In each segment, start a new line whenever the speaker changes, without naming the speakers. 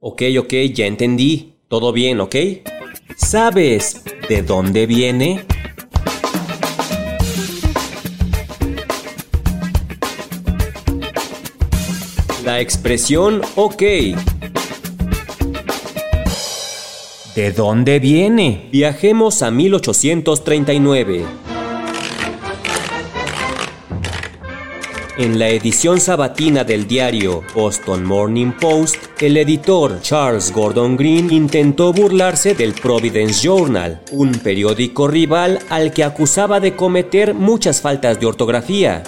Ok, ok, ya entendí. Todo bien, ¿ok? ¿Sabes de dónde viene? La expresión ok. ¿De dónde viene? Viajemos a 1839. En la edición sabatina del diario Boston Morning Post, el editor Charles Gordon Green intentó burlarse del Providence Journal, un periódico rival al que acusaba de cometer muchas faltas de ortografía.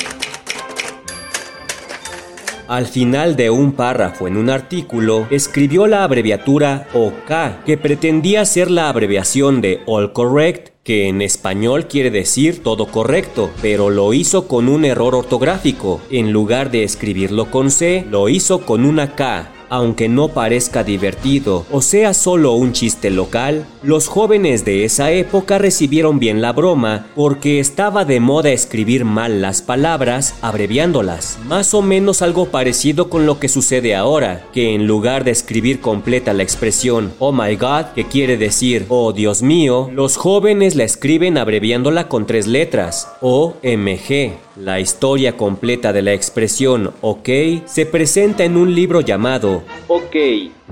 Al final de un párrafo en un artículo, escribió la abreviatura OK, que pretendía ser la abreviación de All Correct, que en español quiere decir todo correcto, pero lo hizo con un error ortográfico. En lugar de escribirlo con C, lo hizo con una K aunque no parezca divertido o sea solo un chiste local, los jóvenes de esa época recibieron bien la broma porque estaba de moda escribir mal las palabras abreviándolas. Más o menos algo parecido con lo que sucede ahora, que en lugar de escribir completa la expresión oh my god, que quiere decir oh Dios mío, los jóvenes la escriben abreviándola con tres letras, OMG. La historia completa de la expresión OK se presenta en un libro llamado OK,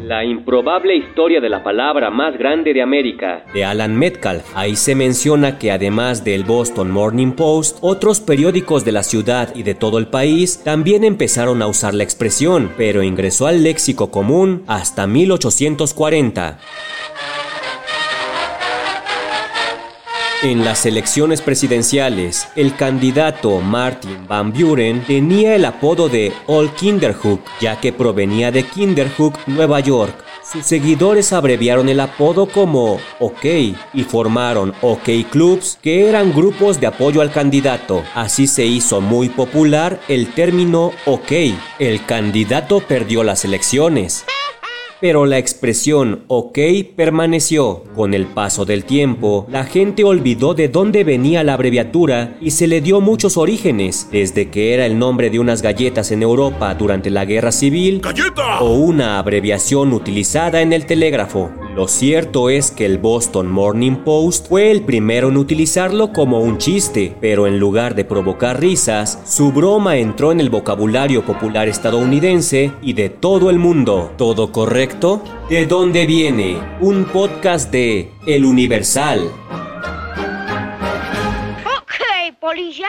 la improbable historia de la palabra más grande de América, de Alan Metcalf. Ahí se menciona que además del Boston Morning Post, otros periódicos de la ciudad y de todo el país también empezaron a usar la expresión, pero ingresó al léxico común hasta 1840. En las elecciones presidenciales, el candidato Martin Van Buren tenía el apodo de Old Kinderhook, ya que provenía de Kinderhook, Nueva York. Sus seguidores abreviaron el apodo como OK y formaron OK Clubs, que eran grupos de apoyo al candidato. Así se hizo muy popular el término OK. El candidato perdió las elecciones pero la expresión ok permaneció. Con el paso del tiempo, la gente olvidó de dónde venía la abreviatura y se le dio muchos orígenes, desde que era el nombre de unas galletas en Europa durante la Guerra Civil o una abreviación utilizada en el telégrafo. Lo cierto es que el Boston Morning Post fue el primero en utilizarlo como un chiste, pero en lugar de provocar risas, su broma entró en el vocabulario popular estadounidense y de todo el mundo. ¿Todo correcto? ¿De dónde viene? Un podcast de El Universal.
Ok, polilla.